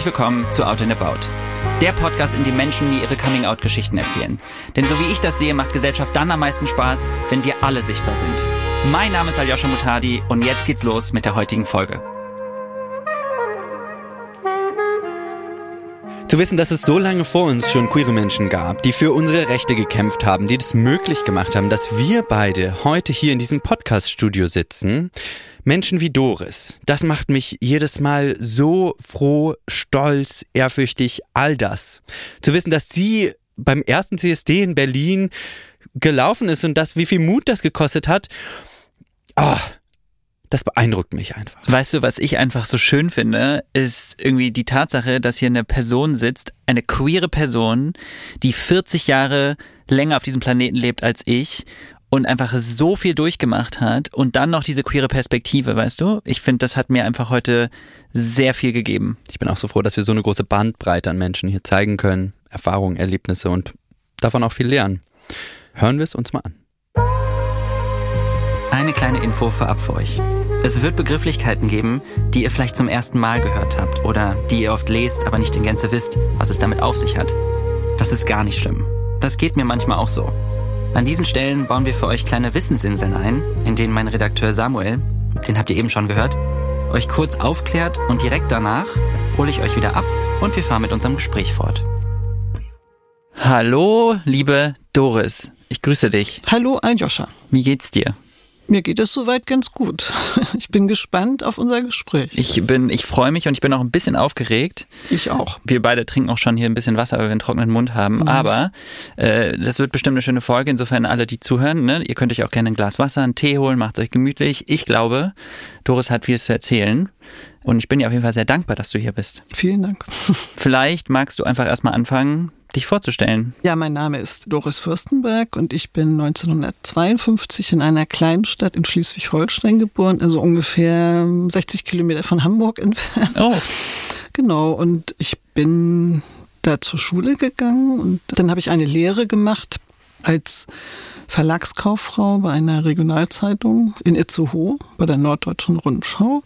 Herzlich willkommen zu Out and About. Der Podcast, in dem Menschen mir ihre Coming-out-Geschichten erzählen. Denn so wie ich das sehe, macht Gesellschaft dann am meisten Spaß, wenn wir alle sichtbar sind. Mein Name ist Aljoscha Mutadi und jetzt geht's los mit der heutigen Folge. Zu wissen, dass es so lange vor uns schon queere Menschen gab, die für unsere Rechte gekämpft haben, die das möglich gemacht haben, dass wir beide heute hier in diesem Podcast-Studio sitzen. Menschen wie Doris, das macht mich jedes Mal so froh, stolz, ehrfürchtig, all das. Zu wissen, dass sie beim ersten CSD in Berlin gelaufen ist und das, wie viel Mut das gekostet hat. Oh, das beeindruckt mich einfach. Weißt du, was ich einfach so schön finde, ist irgendwie die Tatsache, dass hier eine Person sitzt, eine queere Person, die 40 Jahre länger auf diesem Planeten lebt als ich und einfach so viel durchgemacht hat und dann noch diese queere Perspektive, weißt du? Ich finde, das hat mir einfach heute sehr viel gegeben. Ich bin auch so froh, dass wir so eine große Bandbreite an Menschen hier zeigen können, Erfahrungen, Erlebnisse und davon auch viel lernen. Hören wir es uns mal an. Eine kleine Info vorab für euch. Es wird Begrifflichkeiten geben, die ihr vielleicht zum ersten Mal gehört habt oder die ihr oft lest, aber nicht in Gänze wisst, was es damit auf sich hat. Das ist gar nicht schlimm. Das geht mir manchmal auch so. An diesen Stellen bauen wir für euch kleine Wissensinseln ein, in denen mein Redakteur Samuel, den habt ihr eben schon gehört, euch kurz aufklärt und direkt danach hole ich euch wieder ab und wir fahren mit unserem Gespräch fort. Hallo, liebe Doris. Ich grüße dich. Hallo, Aljoscha. Wie geht's dir? Mir geht es soweit ganz gut. Ich bin gespannt auf unser Gespräch. Ich bin, ich freue mich und ich bin auch ein bisschen aufgeregt. Ich auch. Wir beide trinken auch schon hier ein bisschen Wasser, weil wir einen trockenen Mund haben. Mhm. Aber äh, das wird bestimmt eine schöne Folge. Insofern alle, die zuhören, ne, ihr könnt euch auch gerne ein Glas Wasser, einen Tee holen, macht es euch gemütlich. Ich glaube, Doris hat viel zu erzählen. Und ich bin dir auf jeden Fall sehr dankbar, dass du hier bist. Vielen Dank. Vielleicht magst du einfach erstmal anfangen, dich vorzustellen. Ja, mein Name ist Doris Fürstenberg und ich bin 1952 in einer kleinen Stadt in Schleswig-Holstein geboren, also ungefähr 60 Kilometer von Hamburg entfernt. Oh. Genau, und ich bin da zur Schule gegangen und dann habe ich eine Lehre gemacht als Verlagskauffrau bei einer Regionalzeitung in Itzehoe, bei der Norddeutschen Rundschau.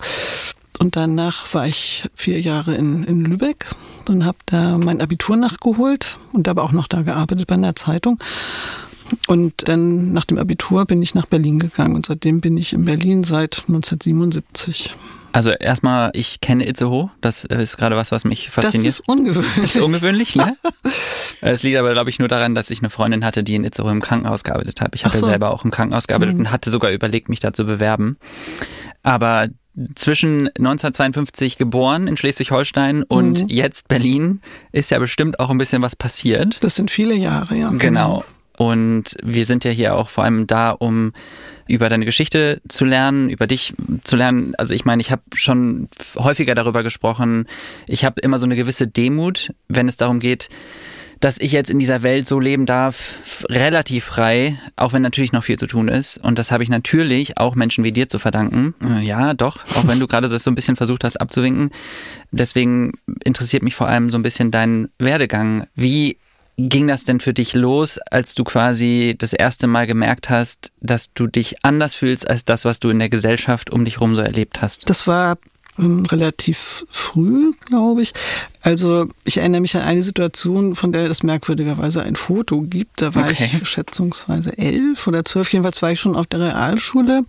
Und danach war ich vier Jahre in, in Lübeck und habe da mein Abitur nachgeholt und habe auch noch da gearbeitet bei einer Zeitung. Und dann nach dem Abitur bin ich nach Berlin gegangen und seitdem bin ich in Berlin seit 1977. Also erstmal, ich kenne Itzehoe. Das ist gerade was, was mich fasziniert. Das ist ungewöhnlich. Das ist ungewöhnlich, ne? Es liegt aber, glaube ich, nur daran, dass ich eine Freundin hatte, die in Itzehoe im Krankenhaus gearbeitet hat. Ich habe so. selber auch im Krankenhaus gearbeitet mhm. und hatte sogar überlegt, mich da zu bewerben. Aber zwischen 1952 geboren in Schleswig-Holstein und mhm. jetzt Berlin ist ja bestimmt auch ein bisschen was passiert. Das sind viele Jahre, ja. Genau. Und wir sind ja hier auch vor allem da, um über deine Geschichte zu lernen, über dich zu lernen. Also ich meine, ich habe schon häufiger darüber gesprochen. Ich habe immer so eine gewisse Demut, wenn es darum geht, dass ich jetzt in dieser Welt so leben darf, relativ frei, auch wenn natürlich noch viel zu tun ist. Und das habe ich natürlich auch Menschen wie dir zu verdanken. Äh, ja, doch, auch wenn du gerade das so ein bisschen versucht hast abzuwinken. Deswegen interessiert mich vor allem so ein bisschen dein Werdegang. Wie ging das denn für dich los, als du quasi das erste Mal gemerkt hast, dass du dich anders fühlst als das, was du in der Gesellschaft um dich herum so erlebt hast? Das war ähm, relativ früh, glaube ich. Also ich erinnere mich an eine Situation, von der es merkwürdigerweise ein Foto gibt. Da war okay. ich schätzungsweise elf oder zwölf. Jedenfalls war ich schon auf der Realschule,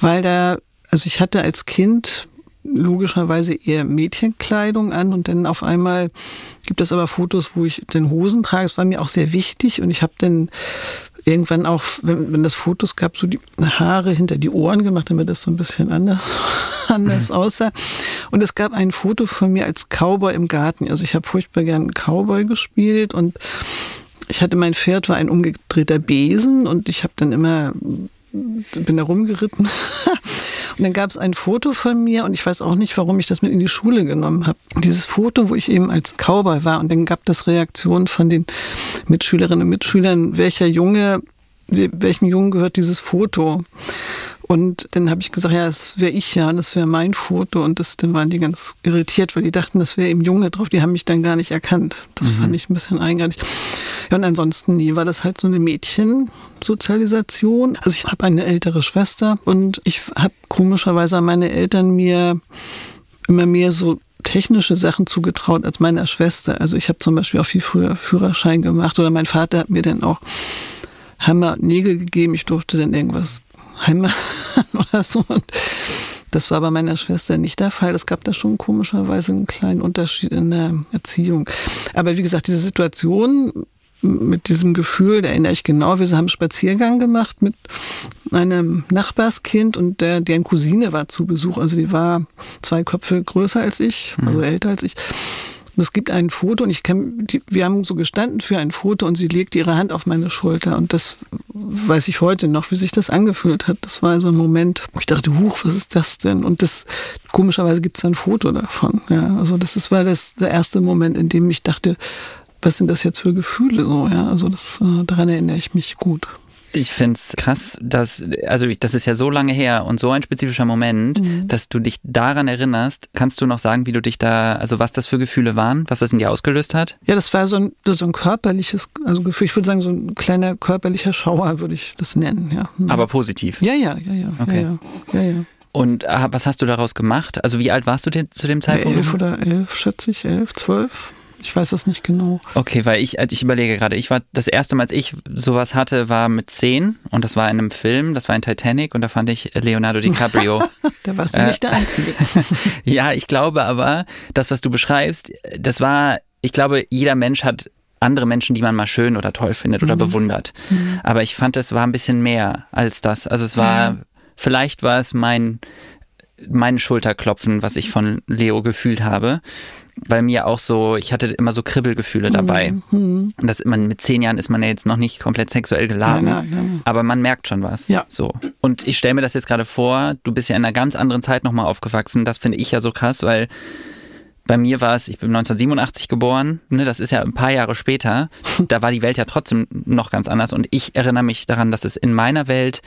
weil da, also ich hatte als Kind logischerweise eher Mädchenkleidung an und dann auf einmal gibt es aber Fotos, wo ich den Hosen trage. Das war mir auch sehr wichtig und ich habe dann irgendwann auch, wenn, wenn das Fotos gab, so die Haare hinter die Ohren gemacht, damit das so ein bisschen anders, anders mhm. aussah. Und es gab ein Foto von mir als Cowboy im Garten. Also ich habe furchtbar gern Cowboy gespielt und ich hatte mein Pferd war ein umgedrehter Besen und ich habe dann immer bin da rumgeritten. und dann gab es ein Foto von mir und ich weiß auch nicht, warum ich das mit in die Schule genommen habe. Dieses Foto, wo ich eben als Cowboy war und dann gab es Reaktionen von den Mitschülerinnen und Mitschülern, welcher Junge, welchem Jungen gehört dieses Foto? Und dann habe ich gesagt, ja, das wäre ich ja, das wäre mein Foto. Und das, dann waren die ganz irritiert, weil die dachten, das wäre eben Junge drauf. Die haben mich dann gar nicht erkannt. Das mhm. fand ich ein bisschen eigenartig. Ja, und ansonsten nie war das halt so eine Mädchensozialisation. Also ich habe eine ältere Schwester und ich habe komischerweise meine Eltern mir immer mehr so technische Sachen zugetraut als meiner Schwester. Also ich habe zum Beispiel auch viel früher Führerschein gemacht oder mein Vater hat mir dann auch Hammer und Nägel gegeben. Ich durfte dann irgendwas heimern oder so. Und das war bei meiner Schwester nicht der Fall. Es gab da schon komischerweise einen kleinen Unterschied in der Erziehung. Aber wie gesagt, diese Situation mit diesem Gefühl, da erinnere ich genau, wir haben einen Spaziergang gemacht mit einem Nachbarskind und der, deren Cousine war zu Besuch. Also die war zwei Köpfe größer als ich, also mhm. älter als ich. Und es gibt ein Foto und ich kann, wir haben so gestanden für ein Foto und sie legte ihre Hand auf meine Schulter und das weiß ich heute noch, wie sich das angefühlt hat. Das war so ein Moment, wo ich dachte, huch, was ist das denn? Und das, komischerweise gibt es ein Foto davon. Ja, also das ist, war das der erste Moment, in dem ich dachte, was sind das jetzt für Gefühle so, ja? Also das, äh, daran erinnere ich mich gut. Ich finde es krass, dass, also das ist ja so lange her und so ein spezifischer Moment, mhm. dass du dich daran erinnerst. Kannst du noch sagen, wie du dich da, also was das für Gefühle waren, was das in dir ausgelöst hat? Ja, das war so ein, das so ein körperliches, also Gefühl, ich würde sagen, so ein kleiner körperlicher Schauer, würde ich das nennen, ja. Mhm. Aber positiv? Ja, ja, ja, ja. Okay. Ja, ja, ja, ja. Und äh, was hast du daraus gemacht? Also wie alt warst du denn zu dem Zeitpunkt? elf oder elf, schätze ich, elf, zwölf. Ich weiß das nicht genau. Okay, weil ich, ich überlege gerade, ich war das erste Mal, als ich sowas hatte, war mit zehn und das war in einem Film, das war in Titanic und da fand ich Leonardo DiCaprio. da warst du äh, nicht der Einzige. ja, ich glaube aber, das, was du beschreibst, das war, ich glaube, jeder Mensch hat andere Menschen, die man mal schön oder toll findet oder mhm. bewundert. Mhm. Aber ich fand, es war ein bisschen mehr als das. Also es war, ja. vielleicht war es mein, mein Schulterklopfen, was ich von Leo gefühlt habe bei mir auch so, ich hatte immer so Kribbelgefühle dabei. Mhm. Und das immer mit zehn Jahren ist man ja jetzt noch nicht komplett sexuell geladen, ja, ja. aber man merkt schon was. Ja. So. Und ich stelle mir das jetzt gerade vor, du bist ja in einer ganz anderen Zeit nochmal aufgewachsen. Das finde ich ja so krass, weil bei mir war es, ich bin 1987 geboren, ne, das ist ja ein paar Jahre später. Da war die Welt ja trotzdem noch ganz anders. Und ich erinnere mich daran, dass es in meiner Welt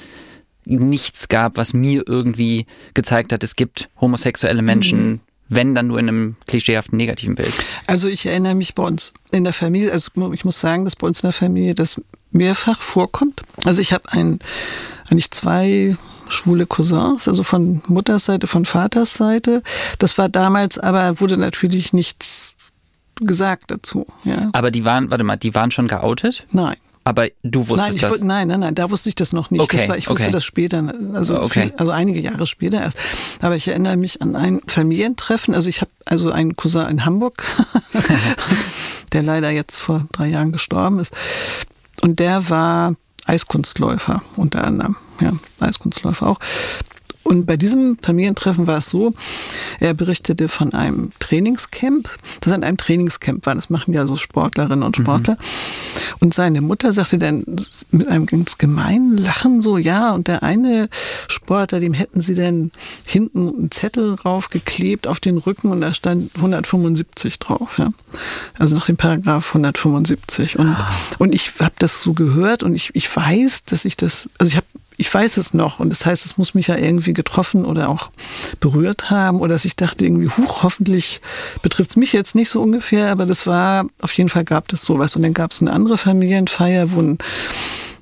nichts gab, was mir irgendwie gezeigt hat, es gibt homosexuelle Menschen, mhm wenn dann nur in einem klischeehaften negativen Bild. Also ich erinnere mich bei uns in der Familie, also ich muss sagen, dass bei uns in der Familie das mehrfach vorkommt. Also ich habe ein, eigentlich zwei schwule Cousins, also von Mutters Seite, von Vaters Seite. Das war damals, aber wurde natürlich nichts gesagt dazu. Ja. Aber die waren, warte mal, die waren schon geoutet? Nein. Aber du wusstest nein, das? Nein, nein, nein, da wusste ich das noch nicht. Okay, war, ich wusste okay. das später, also, okay. viel, also einige Jahre später erst. Aber ich erinnere mich an ein Familientreffen. Also ich habe also einen Cousin in Hamburg, der leider jetzt vor drei Jahren gestorben ist. Und der war Eiskunstläufer unter anderem. Ja, Eiskunstläufer auch. Und bei diesem Familientreffen war es so, er berichtete von einem Trainingscamp, das an einem Trainingscamp war. Das machen ja so Sportlerinnen und Sportler. Mhm. Und seine Mutter sagte dann mit einem ganz gemeinen Lachen so, ja, und der eine Sportler, dem hätten sie dann hinten einen Zettel raufgeklebt auf den Rücken und da stand 175 drauf. Ja. Also nach dem Paragraph 175. Und, ah. und ich habe das so gehört und ich, ich weiß, dass ich das, also ich habe ich weiß es noch und das heißt, es muss mich ja irgendwie getroffen oder auch berührt haben oder dass ich dachte irgendwie, huch, hoffentlich betrifft es mich jetzt nicht so ungefähr, aber das war, auf jeden Fall gab es sowas und dann gab es eine andere Familienfeier, wo ein,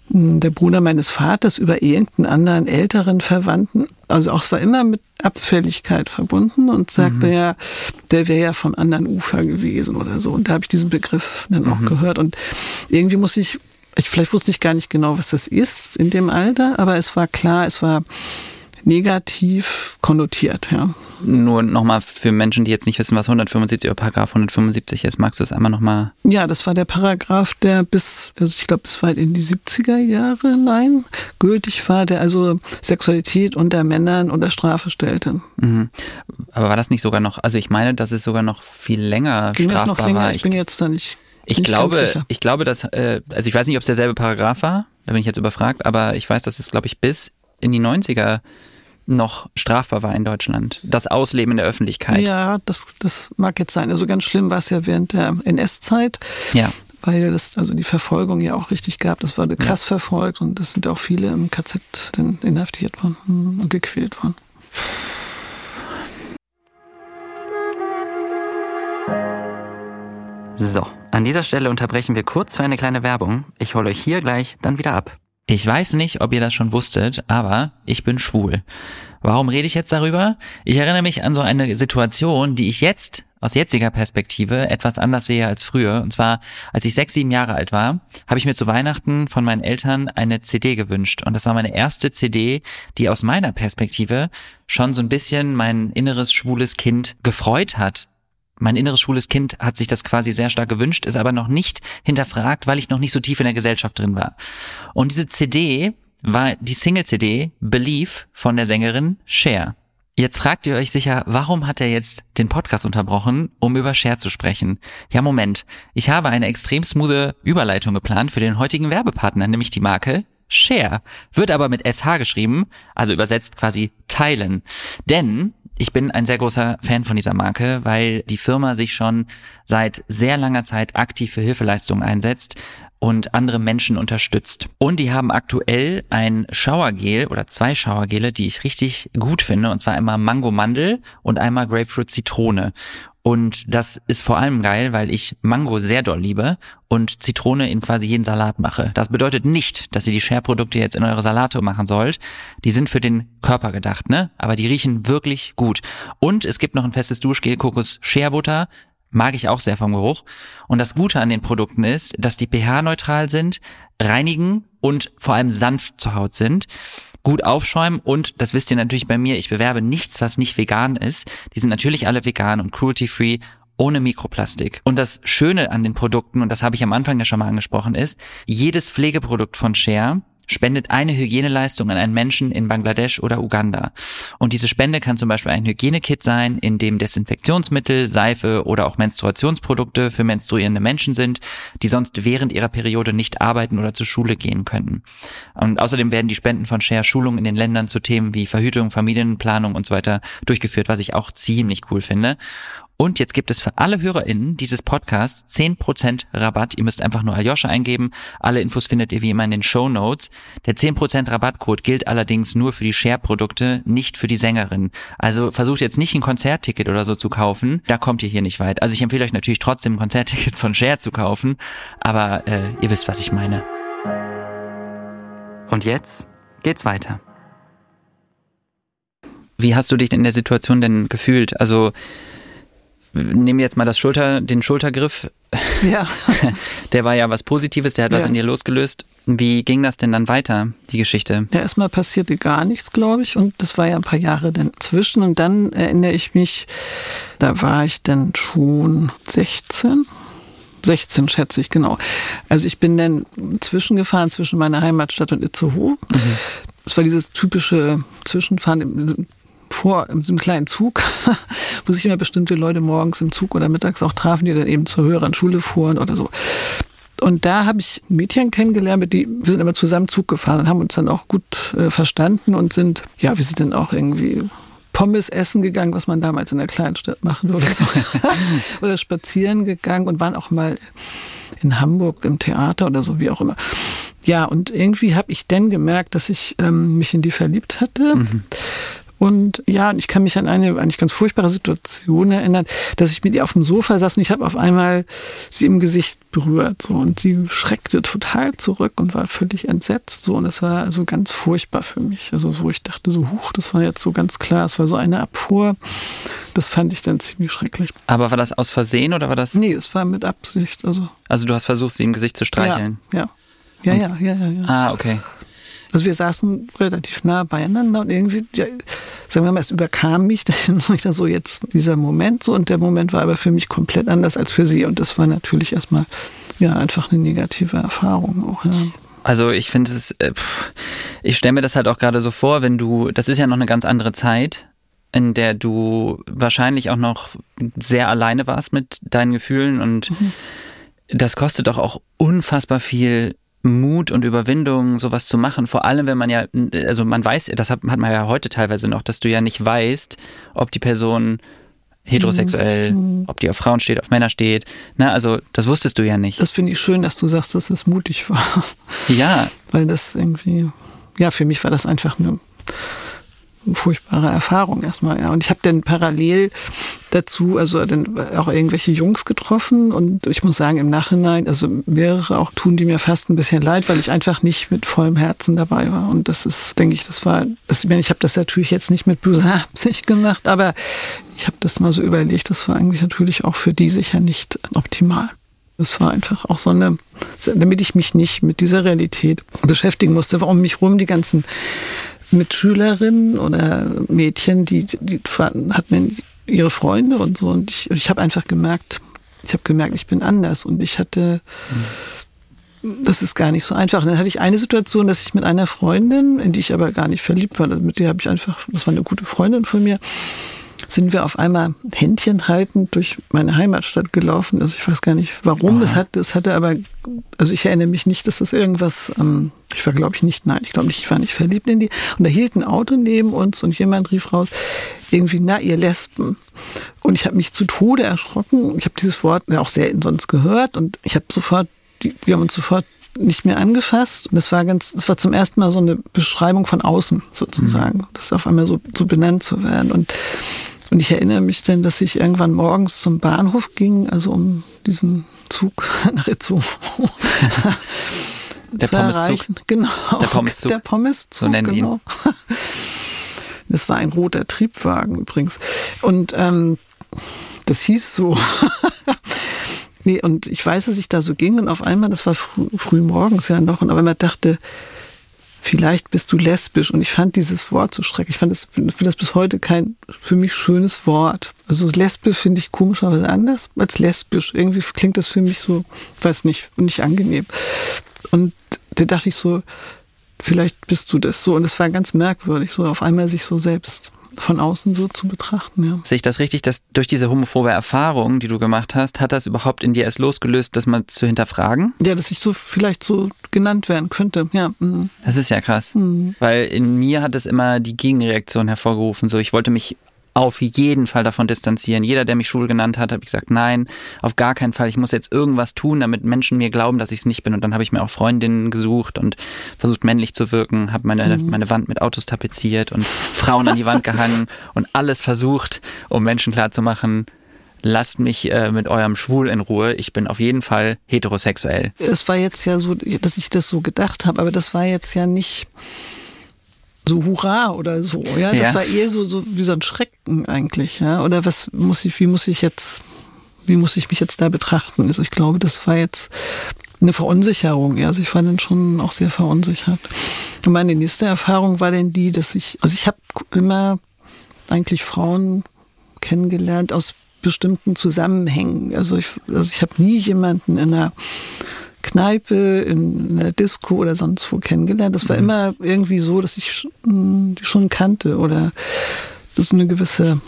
der Bruder meines Vaters über irgendeinen anderen älteren Verwandten, also auch es war immer mit Abfälligkeit verbunden und sagte mhm. ja, der wäre ja vom anderen Ufer gewesen oder so. Und da habe ich diesen Begriff dann auch mhm. gehört. Und irgendwie muss ich ich, vielleicht wusste ich gar nicht genau, was das ist in dem Alter, aber es war klar, es war negativ konnotiert, ja. Nur nochmal für Menschen, die jetzt nicht wissen, was 175 oder Paragraph 175 ist, magst du es einmal nochmal? Ja, das war der Paragraph, der bis, also ich glaube, bis weit in die 70er Jahre hinein gültig war, der also Sexualität unter Männern unter Strafe stellte. Mhm. Aber war das nicht sogar noch, also ich meine, dass es sogar noch viel länger Ging strafbar noch länger? war. Ich, ich bin jetzt da nicht ich glaube, ich glaube, dass, äh, also ich weiß nicht, ob es derselbe Paragraph war, da bin ich jetzt überfragt, aber ich weiß, dass es, glaube ich, bis in die 90er noch strafbar war in Deutschland. Das Ausleben in der Öffentlichkeit. Ja, das, das mag jetzt sein. Also ganz schlimm war es ja während der NS-Zeit. Ja. Weil das, also die Verfolgung ja auch richtig gab. Das wurde krass ja. verfolgt und es sind auch viele im KZ dann inhaftiert worden und gequält worden. So, an dieser Stelle unterbrechen wir kurz für eine kleine Werbung. Ich hole euch hier gleich dann wieder ab. Ich weiß nicht, ob ihr das schon wusstet, aber ich bin schwul. Warum rede ich jetzt darüber? Ich erinnere mich an so eine Situation, die ich jetzt aus jetziger Perspektive etwas anders sehe als früher. Und zwar, als ich sechs, sieben Jahre alt war, habe ich mir zu Weihnachten von meinen Eltern eine CD gewünscht. Und das war meine erste CD, die aus meiner Perspektive schon so ein bisschen mein inneres schwules Kind gefreut hat. Mein inneres schwules Kind hat sich das quasi sehr stark gewünscht, ist aber noch nicht hinterfragt, weil ich noch nicht so tief in der Gesellschaft drin war. Und diese CD war die Single-CD Believe von der Sängerin Cher. Jetzt fragt ihr euch sicher, warum hat er jetzt den Podcast unterbrochen, um über Share zu sprechen? Ja, Moment. Ich habe eine extrem smoothe Überleitung geplant für den heutigen Werbepartner, nämlich die Marke Share. Wird aber mit SH geschrieben, also übersetzt quasi teilen. Denn ich bin ein sehr großer Fan von dieser Marke, weil die Firma sich schon seit sehr langer Zeit aktiv für Hilfeleistungen einsetzt und andere Menschen unterstützt. Und die haben aktuell ein Schauergel oder zwei Schauergele, die ich richtig gut finde, und zwar einmal Mango Mandel und einmal Grapefruit Zitrone. Und das ist vor allem geil, weil ich Mango sehr doll liebe und Zitrone in quasi jeden Salat mache. Das bedeutet nicht, dass ihr die Share-Produkte jetzt in eure Salate machen sollt. Die sind für den Körper gedacht, ne? Aber die riechen wirklich gut. Und es gibt noch ein festes Duschgel Kokos Share Butter mag ich auch sehr vom Geruch. Und das Gute an den Produkten ist, dass die pH-neutral sind, reinigen und vor allem sanft zur Haut sind gut aufschäumen und das wisst ihr natürlich bei mir, ich bewerbe nichts, was nicht vegan ist. Die sind natürlich alle vegan und cruelty-free ohne Mikroplastik. Und das Schöne an den Produkten, und das habe ich am Anfang ja schon mal angesprochen, ist, jedes Pflegeprodukt von Share spendet eine Hygieneleistung an einen Menschen in Bangladesch oder Uganda. Und diese Spende kann zum Beispiel ein Hygienekit sein, in dem Desinfektionsmittel, Seife oder auch Menstruationsprodukte für menstruierende Menschen sind, die sonst während ihrer Periode nicht arbeiten oder zur Schule gehen können. Und außerdem werden die Spenden von Share Schulungen in den Ländern zu Themen wie Verhütung, Familienplanung und so weiter durchgeführt, was ich auch ziemlich cool finde. Und jetzt gibt es für alle HörerInnen dieses Podcasts 10% Rabatt. Ihr müsst einfach nur Aljoscha eingeben. Alle Infos findet ihr wie immer in den Show Notes. Der 10% Rabattcode gilt allerdings nur für die Share-Produkte, nicht für die Sängerin. Also versucht jetzt nicht ein Konzertticket oder so zu kaufen. Da kommt ihr hier nicht weit. Also ich empfehle euch natürlich trotzdem Konzerttickets von Share zu kaufen. Aber äh, ihr wisst, was ich meine. Und jetzt geht's weiter. Wie hast du dich in der Situation denn gefühlt? Also nehmen wir jetzt mal das Schulter, den Schultergriff. Ja. Der war ja was Positives, der hat ja. was in dir losgelöst. Wie ging das denn dann weiter, die Geschichte? Ja, erstmal passierte gar nichts, glaube ich. Und das war ja ein paar Jahre dann zwischen. Und dann erinnere ich mich, da war ich dann schon 16. 16 schätze ich, genau. Also ich bin dann zwischengefahren zwischen meiner Heimatstadt und Itzehoe. Mhm. Das war dieses typische Zwischenfahren vor in so einem kleinen Zug, wo sich immer bestimmte Leute morgens im Zug oder mittags auch trafen, die dann eben zur höheren Schule fuhren oder so. Und da habe ich Mädchen kennengelernt, mit die wir sind immer zusammen Zug gefahren und haben uns dann auch gut äh, verstanden und sind, ja, wir sind dann auch irgendwie Pommes essen gegangen, was man damals in der Kleinstadt machen würde. So. oder spazieren gegangen und waren auch mal in Hamburg im Theater oder so, wie auch immer. Ja, und irgendwie habe ich dann gemerkt, dass ich ähm, mich in die verliebt hatte. Mhm. Und ja, ich kann mich an eine eigentlich ganz furchtbare Situation erinnern, dass ich mit ihr auf dem Sofa saß und ich habe auf einmal sie im Gesicht berührt so und sie schreckte total zurück und war völlig entsetzt so und es war also ganz furchtbar für mich. Also so ich dachte so, huch, das war jetzt so ganz klar, es war so eine Abfuhr. Das fand ich dann ziemlich schrecklich. Aber war das aus Versehen oder war das? Nee, das war mit Absicht. Also, also du hast versucht, sie im Gesicht zu streicheln? Ja, ja. Ja, ja, ja, ja, ja. Ah, okay. Also wir saßen relativ nah beieinander und irgendwie, ja, sagen wir mal, es überkam mich dann so jetzt dieser Moment so und der Moment war aber für mich komplett anders als für sie und das war natürlich erstmal ja einfach eine negative Erfahrung auch. Ja. Also ich finde es, äh, ich stelle mir das halt auch gerade so vor, wenn du, das ist ja noch eine ganz andere Zeit, in der du wahrscheinlich auch noch sehr alleine warst mit deinen Gefühlen und mhm. das kostet doch auch unfassbar viel Mut und Überwindung, sowas zu machen. Vor allem, wenn man ja, also man weiß, das hat, hat man ja heute teilweise noch, dass du ja nicht weißt, ob die Person heterosexuell, mhm. ob die auf Frauen steht, auf Männer steht. Na, also das wusstest du ja nicht. Das finde ich schön, dass du sagst, dass es mutig war. Ja. Weil das irgendwie, ja, für mich war das einfach eine furchtbare Erfahrung erstmal, ja. Und ich habe dann parallel dazu, also dann auch irgendwelche Jungs getroffen und ich muss sagen, im Nachhinein, also mehrere auch tun die mir fast ein bisschen leid, weil ich einfach nicht mit vollem Herzen dabei war. Und das ist, denke ich, das war, das, ich habe das natürlich jetzt nicht mit böser Absicht gemacht, aber ich habe das mal so überlegt, das war eigentlich natürlich auch für die sicher nicht optimal. Das war einfach auch so eine, damit ich mich nicht mit dieser Realität beschäftigen musste, warum mich rum die ganzen Mitschülerinnen oder Mädchen, die, die hatten ihre Freunde und so. Und ich, ich habe einfach gemerkt, ich habe gemerkt, ich bin anders und ich hatte, das ist gar nicht so einfach. Und dann hatte ich eine Situation, dass ich mit einer Freundin, in die ich aber gar nicht verliebt war, mit der habe ich einfach, das war eine gute Freundin von mir, sind wir auf einmal Händchen haltend durch meine Heimatstadt gelaufen. Also ich weiß gar nicht warum. Es hatte, es hatte aber, also ich erinnere mich nicht, dass das irgendwas, ähm, ich war glaube ich nicht, nein, ich glaube nicht, ich war nicht verliebt in die. Und da hielt ein Auto neben uns und jemand rief raus, irgendwie, na, ihr Lesben. Und ich habe mich zu Tode erschrocken. Ich habe dieses Wort ja auch selten sonst gehört und ich habe sofort, die, wir haben uns sofort nicht mehr angefasst. Und das war ganz, das war zum ersten Mal so eine Beschreibung von außen sozusagen. Mhm. Das auf einmal so, so benannt zu werden. Und und ich erinnere mich dann, dass ich irgendwann morgens zum Bahnhof ging, also um diesen Zug nach Itzehoe der zu erreichen. Genau. Der Pommiszug. Der Pommiszug, so nennen genau. ihn. Das war ein roter Triebwagen übrigens. Und ähm, das hieß so. nee, und ich weiß, dass ich da so ging und auf einmal, das war früh, früh morgens ja noch, und auf einmal dachte, vielleicht bist du lesbisch. Und ich fand dieses Wort so schrecklich. Ich fand das, finde das bis heute kein für mich schönes Wort. Also Lesbe finde ich komischerweise anders als lesbisch. Irgendwie klingt das für mich so, weiß nicht, nicht angenehm. Und da dachte ich so, vielleicht bist du das so. Und es war ganz merkwürdig, so auf einmal sich so selbst von außen so zu betrachten. Ja. Sehe ich das richtig, dass durch diese homophobe Erfahrung, die du gemacht hast, hat das überhaupt in dir erst losgelöst, das mal zu hinterfragen? Ja, dass ich so vielleicht so genannt werden könnte, ja. Mhm. Das ist ja krass, mhm. weil in mir hat es immer die Gegenreaktion hervorgerufen. So, ich wollte mich auf jeden Fall davon distanzieren. Jeder, der mich schwul genannt hat, habe ich gesagt, nein, auf gar keinen Fall. Ich muss jetzt irgendwas tun, damit Menschen mir glauben, dass ich es nicht bin. Und dann habe ich mir auch Freundinnen gesucht und versucht männlich zu wirken, habe meine, mhm. meine Wand mit Autos tapeziert und Frauen an die Wand gehangen und alles versucht, um Menschen klarzumachen, lasst mich äh, mit eurem Schwul in Ruhe. Ich bin auf jeden Fall heterosexuell. Es war jetzt ja so, dass ich das so gedacht habe, aber das war jetzt ja nicht so Hurra oder so. Ja, das ja. war eher so, so wie so ein Schrecken eigentlich. Ja, oder was muss ich, wie muss ich jetzt, wie muss ich mich jetzt da betrachten? Also ich glaube, das war jetzt eine Verunsicherung. Ja, also ich war dann schon auch sehr verunsichert. Und meine nächste Erfahrung war denn die, dass ich, also ich habe immer eigentlich Frauen kennengelernt aus bestimmten Zusammenhängen. Also ich, also ich habe nie jemanden in einer Kneipe, in einer Disco oder sonst wo kennengelernt. Das war mhm. immer irgendwie so, dass ich die schon kannte oder dass eine gewisse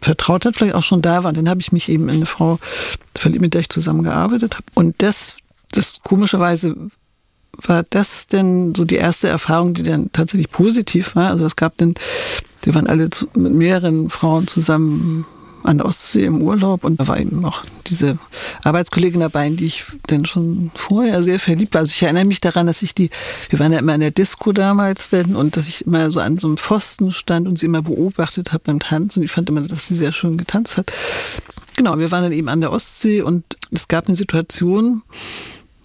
Vertrautheit vielleicht auch schon da war. Dann habe ich mich eben in eine Frau verliebt, mit der ich zusammengearbeitet habe. Und das, das komischerweise war das denn so die erste Erfahrung, die dann tatsächlich positiv war. Also es gab dann, wir waren alle zu, mit mehreren Frauen zusammen an der Ostsee im Urlaub und da war eben noch diese Arbeitskollegin dabei, in die ich dann schon vorher sehr verliebt war. Also ich erinnere mich daran, dass ich die, wir waren ja immer in der Disco damals denn und dass ich immer so an so einem Pfosten stand und sie immer beobachtet habe beim Tanzen. Und ich fand immer, dass sie sehr schön getanzt hat. Genau, wir waren dann eben an der Ostsee und es gab eine Situation,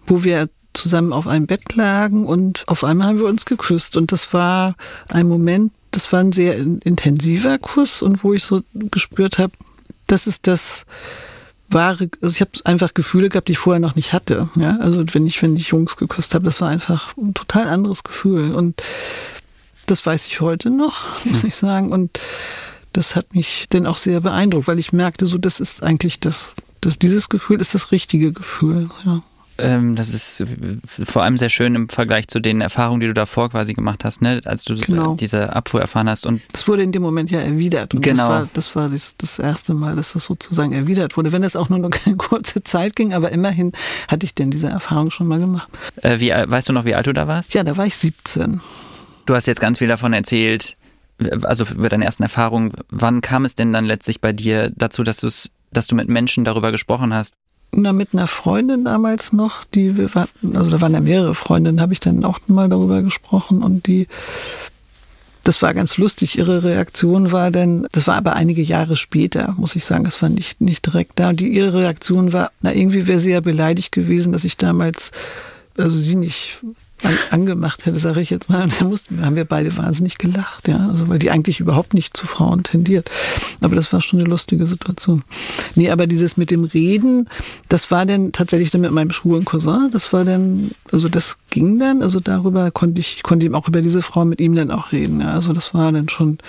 wo wir zusammen auf einem Bett lagen und auf einmal haben wir uns geküsst und das war ein Moment, das war ein sehr intensiver Kuss und wo ich so gespürt habe, das ist das wahre, also ich habe einfach Gefühle gehabt, die ich vorher noch nicht hatte. Ja, also wenn ich, wenn ich Jungs geküsst habe, das war einfach ein total anderes Gefühl und das weiß ich heute noch, muss hm. ich sagen und das hat mich dann auch sehr beeindruckt, weil ich merkte, so das ist eigentlich das, das dieses Gefühl ist das richtige Gefühl. Ja. Ähm, das ist vor allem sehr schön im Vergleich zu den Erfahrungen, die du davor quasi gemacht hast, ne? als du genau. diese Abfuhr erfahren hast. Und das wurde in dem Moment ja erwidert. Und genau. Das war, das, war das, das erste Mal, dass das sozusagen erwidert wurde. Wenn es auch nur noch eine kurze Zeit ging, aber immerhin hatte ich denn diese Erfahrung schon mal gemacht. Äh, wie, weißt du noch, wie alt du da warst? Ja, da war ich 17. Du hast jetzt ganz viel davon erzählt, also über deine ersten Erfahrungen. Wann kam es denn dann letztlich bei dir dazu, dass du dass du mit Menschen darüber gesprochen hast? Na, mit einer Freundin damals noch, die wir waren, also da waren ja mehrere Freundinnen, habe ich dann auch mal darüber gesprochen und die, das war ganz lustig. Ihre Reaktion war dann, das war aber einige Jahre später, muss ich sagen, das war nicht, nicht direkt da. Und die, ihre Reaktion war, na, irgendwie wäre sie ja beleidigt gewesen, dass ich damals, also sie nicht angemacht hätte, sage ich jetzt mal. Und da mussten, haben wir beide wahnsinnig gelacht, ja. Also weil die eigentlich überhaupt nicht zu Frauen tendiert. Aber das war schon eine lustige Situation. Nee, aber dieses mit dem Reden, das war dann tatsächlich dann mit meinem schwulen Cousin. Das war dann, also das ging dann, also darüber konnte ich, konnte ihm auch über diese Frau mit ihm dann auch reden. Ja. Also das war dann schon,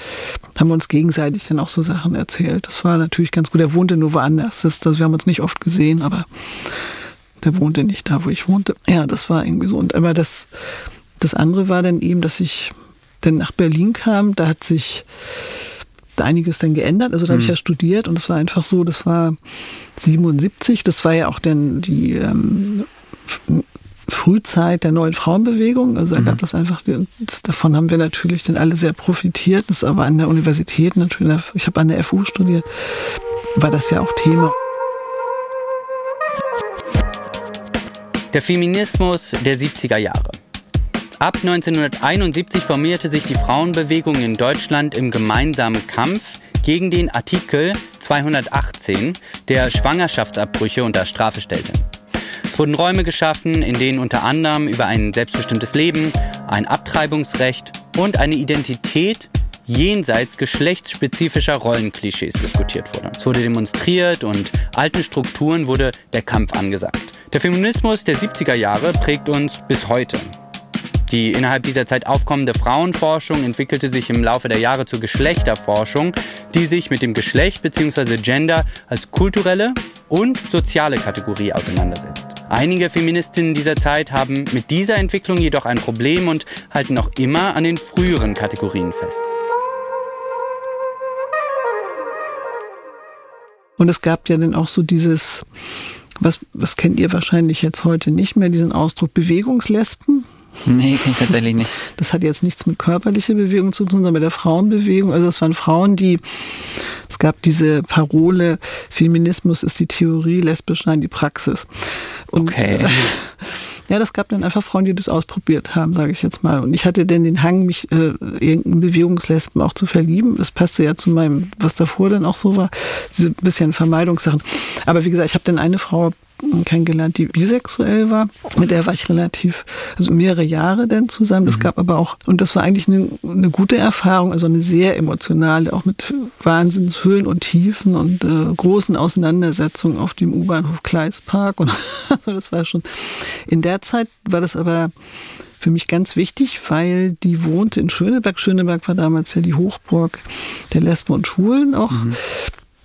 haben wir uns gegenseitig dann auch so Sachen erzählt. Das war natürlich ganz gut. Er wohnte nur woanders. Das, das, wir haben uns nicht oft gesehen, aber der wohnte nicht da, wo ich wohnte. Ja, das war irgendwie so. Und aber das, das andere war dann eben, dass ich dann nach Berlin kam. Da hat sich einiges dann geändert. Also da habe ich mhm. ja studiert und es war einfach so, das war 77, das war ja auch dann die ähm, Frühzeit der neuen Frauenbewegung. Also da mhm. gab es einfach, das, davon haben wir natürlich dann alle sehr profitiert. Das aber an der Universität natürlich, ich habe an der FU studiert, war das ja auch Thema. Der Feminismus der 70er Jahre. Ab 1971 formierte sich die Frauenbewegung in Deutschland im gemeinsamen Kampf gegen den Artikel 218, der Schwangerschaftsabbrüche unter Strafe stellte. Es wurden Räume geschaffen, in denen unter anderem über ein selbstbestimmtes Leben, ein Abtreibungsrecht und eine Identität jenseits geschlechtsspezifischer Rollenklischees diskutiert wurde. Es wurde demonstriert und alten Strukturen wurde der Kampf angesagt. Der Feminismus der 70er Jahre prägt uns bis heute. Die innerhalb dieser Zeit aufkommende Frauenforschung entwickelte sich im Laufe der Jahre zur Geschlechterforschung, die sich mit dem Geschlecht bzw. Gender als kulturelle und soziale Kategorie auseinandersetzt. Einige Feministinnen dieser Zeit haben mit dieser Entwicklung jedoch ein Problem und halten noch immer an den früheren Kategorien fest. Und es gab ja dann auch so dieses was, was kennt ihr wahrscheinlich jetzt heute nicht mehr, diesen Ausdruck Bewegungslesben? Nee, kenne ich tatsächlich nicht. Das hat jetzt nichts mit körperlicher Bewegung zu tun, sondern mit der Frauenbewegung. Also es waren Frauen, die, es gab diese Parole, Feminismus ist die Theorie, lesbisch nein die Praxis. Und, okay. Ja, das gab dann einfach Frauen, die das ausprobiert haben, sage ich jetzt mal. Und ich hatte dann den Hang, mich äh, irgendeinen Bewegungslesben auch zu verlieben. Das passte ja zu meinem, was davor dann auch so war, diese bisschen Vermeidungssachen. Aber wie gesagt, ich habe dann eine Frau kennengelernt, die bisexuell war. Mit der war ich relativ, also mehrere Jahre dann zusammen. Das mhm. gab aber auch, und das war eigentlich eine, eine, gute Erfahrung, also eine sehr emotionale, auch mit Wahnsinnshöhen und Tiefen und äh, großen Auseinandersetzungen auf dem U-Bahnhof Kleispark. Und also das war schon, in der Zeit war das aber für mich ganz wichtig, weil die wohnte in Schöneberg. Schöneberg war damals ja die Hochburg der Lesben und Schulen auch. Mhm.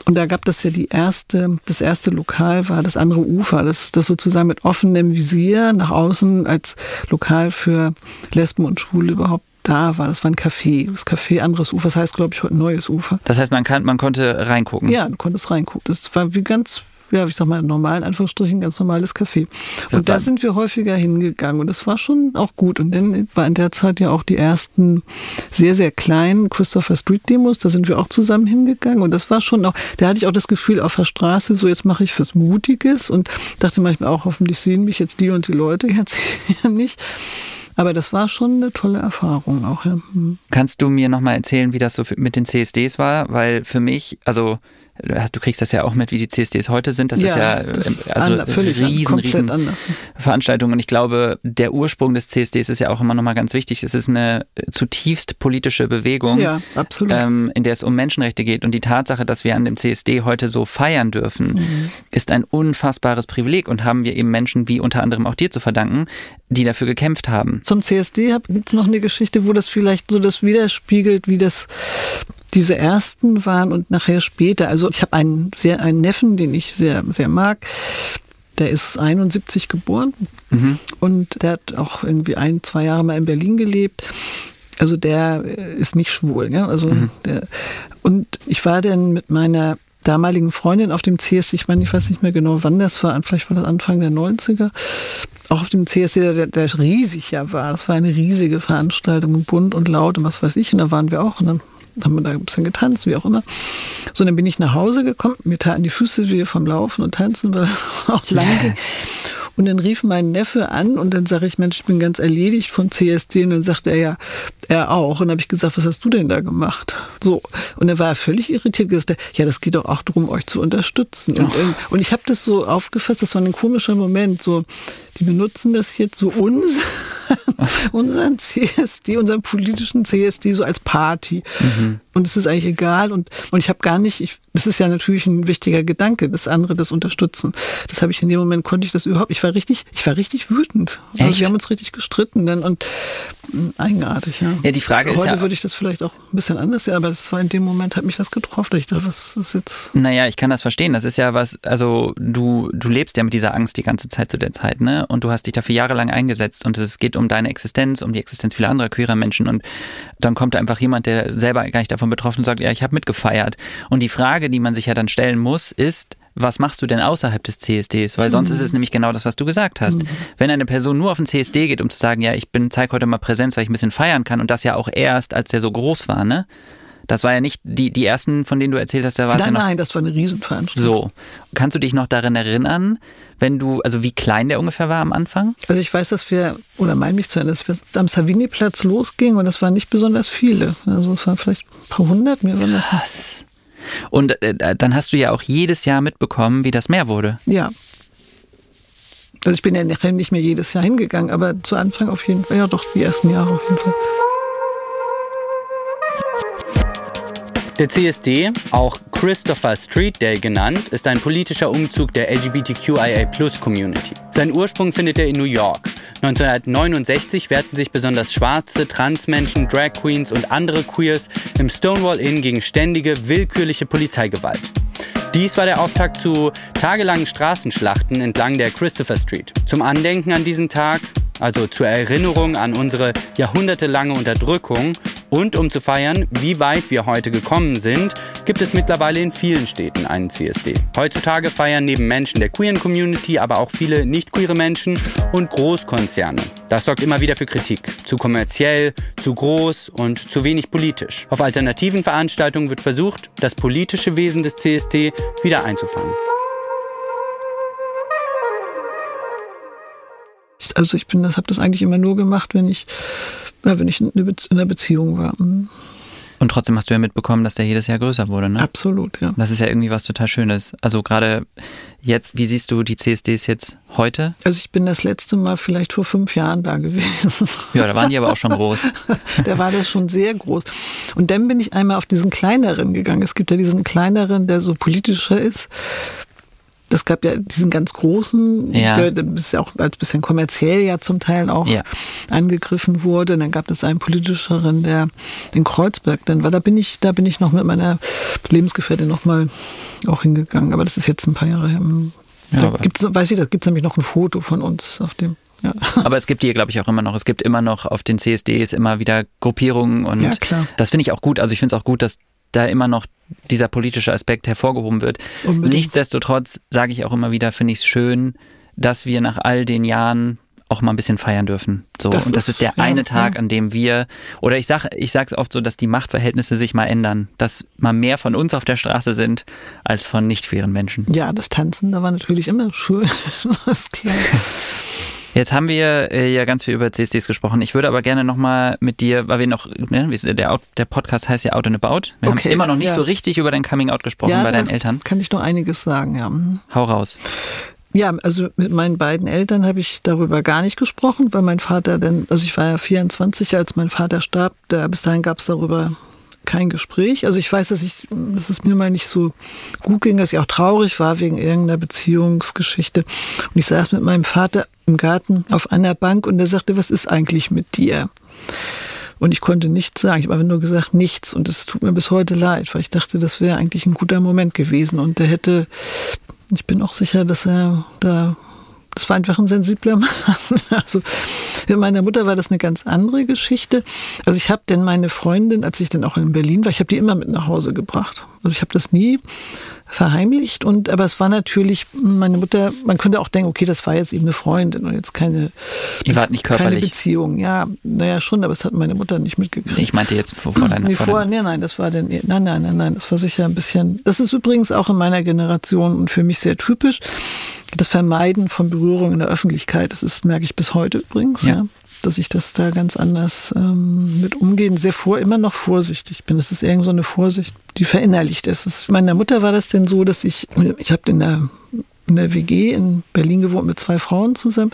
Und da gab es ja die erste, das erste Lokal war das andere Ufer, das, das sozusagen mit offenem Visier nach außen als Lokal für Lesben und Schwule überhaupt da war. Das war ein Café. Das Café anderes Ufer, das heißt, glaube ich, heute neues Ufer. Das heißt, man kann, man konnte reingucken. Ja, du konntest reingucken. Das war wie ganz ja, ich sag mal, normal, in Anführungsstrichen, ganz normales Café. Und da sind wir häufiger hingegangen und das war schon auch gut. Und dann war in der Zeit ja auch die ersten sehr, sehr kleinen Christopher Street Demos, da sind wir auch zusammen hingegangen und das war schon auch, da hatte ich auch das Gefühl auf der Straße, so jetzt mache ich was Mutiges und dachte manchmal auch, hoffentlich sehen mich jetzt die und die Leute jetzt hier nicht. Aber das war schon eine tolle Erfahrung auch. Ja. Hm. Kannst du mir nochmal erzählen, wie das so mit den CSDs war? Weil für mich, also du kriegst das ja auch mit, wie die CSDs heute sind. Das ja, ist ja das ähm, also an, riesen, riesen anders. Veranstaltung. Und ich glaube, der Ursprung des CSDs ist ja auch immer nochmal ganz wichtig. Es ist eine zutiefst politische Bewegung, ja, ähm, in der es um Menschenrechte geht. Und die Tatsache, dass wir an dem CSD heute so feiern dürfen, mhm. ist ein unfassbares Privileg und haben wir eben Menschen wie unter anderem auch dir zu verdanken, die dafür gekämpft haben. Zum CSD gibt es noch eine Geschichte, wo das vielleicht so das widerspiegelt, wie das diese ersten waren und nachher später. Also ich habe einen sehr einen Neffen, den ich sehr sehr mag. Der ist 71 geboren mhm. und der hat auch irgendwie ein, zwei Jahre mal in Berlin gelebt. Also der ist nicht schwul, ja. Also mhm. der, und ich war dann mit meiner damaligen Freundin auf dem CSD, ich meine, ich weiß nicht mehr genau, wann das war, vielleicht war das Anfang der 90er, auch auf dem CSD, der, der riesig ja war. Das war eine riesige Veranstaltung, bunt und laut und was weiß ich. Und da waren wir auch und dann haben wir da ein bisschen getanzt, wie auch immer. So, dann bin ich nach Hause gekommen, mir taten die Füße wie vom Laufen und Tanzen, weil auch lange ging. Und dann rief mein Neffe an und dann sage ich, Mensch, ich bin ganz erledigt von CSD. Und dann sagt er ja, er auch. Und dann habe ich gesagt, was hast du denn da gemacht? So. Und dann war er völlig irritiert. Gesagt, ja, das geht doch auch darum, euch zu unterstützen. Und, und ich habe das so aufgefasst, das war ein komischer Moment. So, die benutzen das jetzt so uns, unseren CSD, unseren politischen CSD so als Party. Mhm. Und es ist eigentlich egal. Und, und ich habe gar nicht, ich, das ist ja natürlich ein wichtiger Gedanke, dass andere das unterstützen. Das habe ich in dem Moment, konnte ich das überhaupt, ich war richtig, ich war richtig wütend. Also Echt? Also wir haben uns richtig gestritten dann und hm, eigenartig, ja. Ja, die Frage Heute ist ja. würde ich das vielleicht auch ein bisschen anders sehen, aber das war in dem Moment, hat mich das getroffen. Ich dachte, was ist jetzt? Naja, ich kann das verstehen. Das ist ja was, also du, du lebst ja mit dieser Angst die ganze Zeit zu der Zeit, ne? Und du hast dich dafür jahrelang eingesetzt und es geht um deine Existenz, um die Existenz vieler anderer queerer Menschen und dann kommt da einfach jemand, der selber gar nicht davon betroffen und sagt, ja, ich habe mitgefeiert. Und die Frage, die man sich ja dann stellen muss, ist, was machst du denn außerhalb des CSDs? Weil sonst mhm. ist es nämlich genau das, was du gesagt hast. Mhm. Wenn eine Person nur auf den CSD geht, um zu sagen, ja, ich bin, zeig heute mal Präsenz, weil ich ein bisschen feiern kann und das ja auch erst, als der so groß war, ne? Das war ja nicht die, die ersten, von denen du erzählt hast, da war es ja noch. Nein, das war eine Riesenveranstaltung. So. Kannst du dich noch daran erinnern, wenn du, also wie klein der ungefähr war am Anfang? Also ich weiß, dass wir, oder mein mich zu erinnern, dass wir am Savini-Platz losgingen und das waren nicht besonders viele. Also es waren vielleicht ein paar hundert, mir war das. Krass. Und äh, dann hast du ja auch jedes Jahr mitbekommen, wie das mehr wurde. Ja. Also ich bin ja nicht mehr jedes Jahr hingegangen, aber zu Anfang auf jeden Fall, ja doch, die ersten Jahre auf jeden Fall. Der CSD, auch Christopher Street Day genannt, ist ein politischer Umzug der LGBTQIA-Plus-Community. Sein Ursprung findet er in New York. 1969 wehrten sich besonders schwarze, Transmenschen, Drag Queens und andere Queers im Stonewall Inn gegen ständige, willkürliche Polizeigewalt. Dies war der Auftakt zu tagelangen Straßenschlachten entlang der Christopher Street. Zum Andenken an diesen Tag also zur Erinnerung an unsere jahrhundertelange Unterdrückung und um zu feiern, wie weit wir heute gekommen sind, gibt es mittlerweile in vielen Städten einen CSD. Heutzutage feiern neben Menschen der queeren Community aber auch viele nicht queere Menschen und Großkonzerne. Das sorgt immer wieder für Kritik. Zu kommerziell, zu groß und zu wenig politisch. Auf alternativen Veranstaltungen wird versucht, das politische Wesen des CSD wieder einzufangen. Also ich bin das, habe das eigentlich immer nur gemacht, wenn ich, ja, wenn ich in einer Beziehung war. Mhm. Und trotzdem hast du ja mitbekommen, dass der jedes Jahr größer wurde, ne? Absolut, ja. Das ist ja irgendwie was total Schönes. Also gerade jetzt, wie siehst du die CSDs jetzt heute? Also ich bin das letzte Mal vielleicht vor fünf Jahren da gewesen. Ja, da waren die aber auch schon groß. da war das schon sehr groß. Und dann bin ich einmal auf diesen kleineren gegangen. Es gibt ja diesen kleineren, der so politischer ist. Es gab ja diesen ganz großen, ja. der, der ist ja auch als bisschen kommerziell ja zum Teil auch ja. angegriffen wurde. Und dann gab es einen politischeren, der den Kreuzberg dann war. Da bin ich, da bin ich noch mit meiner Lebensgefährtin noch mal auch hingegangen. Aber das ist jetzt ein paar Jahre her. Ja, da gibt's, weiß ich, da gibt es nämlich noch ein Foto von uns auf dem ja. Aber es gibt die, glaube ich, auch immer noch. Es gibt immer noch auf den CSDs immer wieder Gruppierungen und ja, das finde ich auch gut. Also ich finde es auch gut, dass da immer noch dieser politische Aspekt hervorgehoben wird. Unbedingt. Nichtsdestotrotz sage ich auch immer wieder, finde ich es schön, dass wir nach all den Jahren auch mal ein bisschen feiern dürfen. So das und das ist, ist der ja, eine Tag, ja. an dem wir oder ich sag ich sag's oft so, dass die Machtverhältnisse sich mal ändern, dass mal mehr von uns auf der Straße sind als von nicht queeren Menschen. Ja, das Tanzen, da war natürlich immer schön. das ist klar. Jetzt haben wir äh, ja ganz viel über CSDs gesprochen. Ich würde aber gerne nochmal mit dir, weil wir noch, ne, der, der Podcast heißt ja Out and About. Wir okay, haben immer noch nicht ja. so richtig über dein Coming Out gesprochen ja, bei deinen Eltern. Kann ich noch einiges sagen, ja. Mhm. Hau raus. Ja, also mit meinen beiden Eltern habe ich darüber gar nicht gesprochen, weil mein Vater dann, also ich war ja 24, als mein Vater starb, da, bis dahin gab es darüber kein Gespräch. Also ich weiß, dass ich, dass es mir mal nicht so gut ging, dass ich auch traurig war wegen irgendeiner Beziehungsgeschichte. Und ich saß mit meinem Vater im Garten auf einer Bank und er sagte, was ist eigentlich mit dir? Und ich konnte nichts sagen. Ich habe aber nur gesagt, nichts. Und es tut mir bis heute leid, weil ich dachte, das wäre eigentlich ein guter Moment gewesen. Und er hätte, ich bin auch sicher, dass er da das war einfach ein sensibler Mann. Also für meine Mutter war das eine ganz andere Geschichte. Also ich habe denn meine Freundin, als ich dann auch in Berlin war, ich habe die immer mit nach Hause gebracht. Also ich habe das nie verheimlicht und aber es war natürlich meine Mutter, man könnte auch denken, okay, das war jetzt eben eine Freundin und jetzt keine Ihr wart nicht körperlich. keine Beziehung. Ja, naja schon, aber es hat meine Mutter nicht mitgekriegt. Ich meinte jetzt vor, vor deiner nee, vor, vor nein, nein, das war denn nein, nein, nein, nein, das war sicher ein bisschen. Das ist übrigens auch in meiner Generation und für mich sehr typisch das Vermeiden von Berührung in der Öffentlichkeit, das ist, merke ich bis heute übrigens, ja. ja dass ich das da ganz anders ähm, mit umgehen, sehr vor, immer noch vorsichtig bin. Es ist irgend so eine Vorsicht, die verinnerlicht ist. ist. Meiner Mutter war das denn so, dass ich, ich habe in der, in der WG in Berlin gewohnt mit zwei Frauen zusammen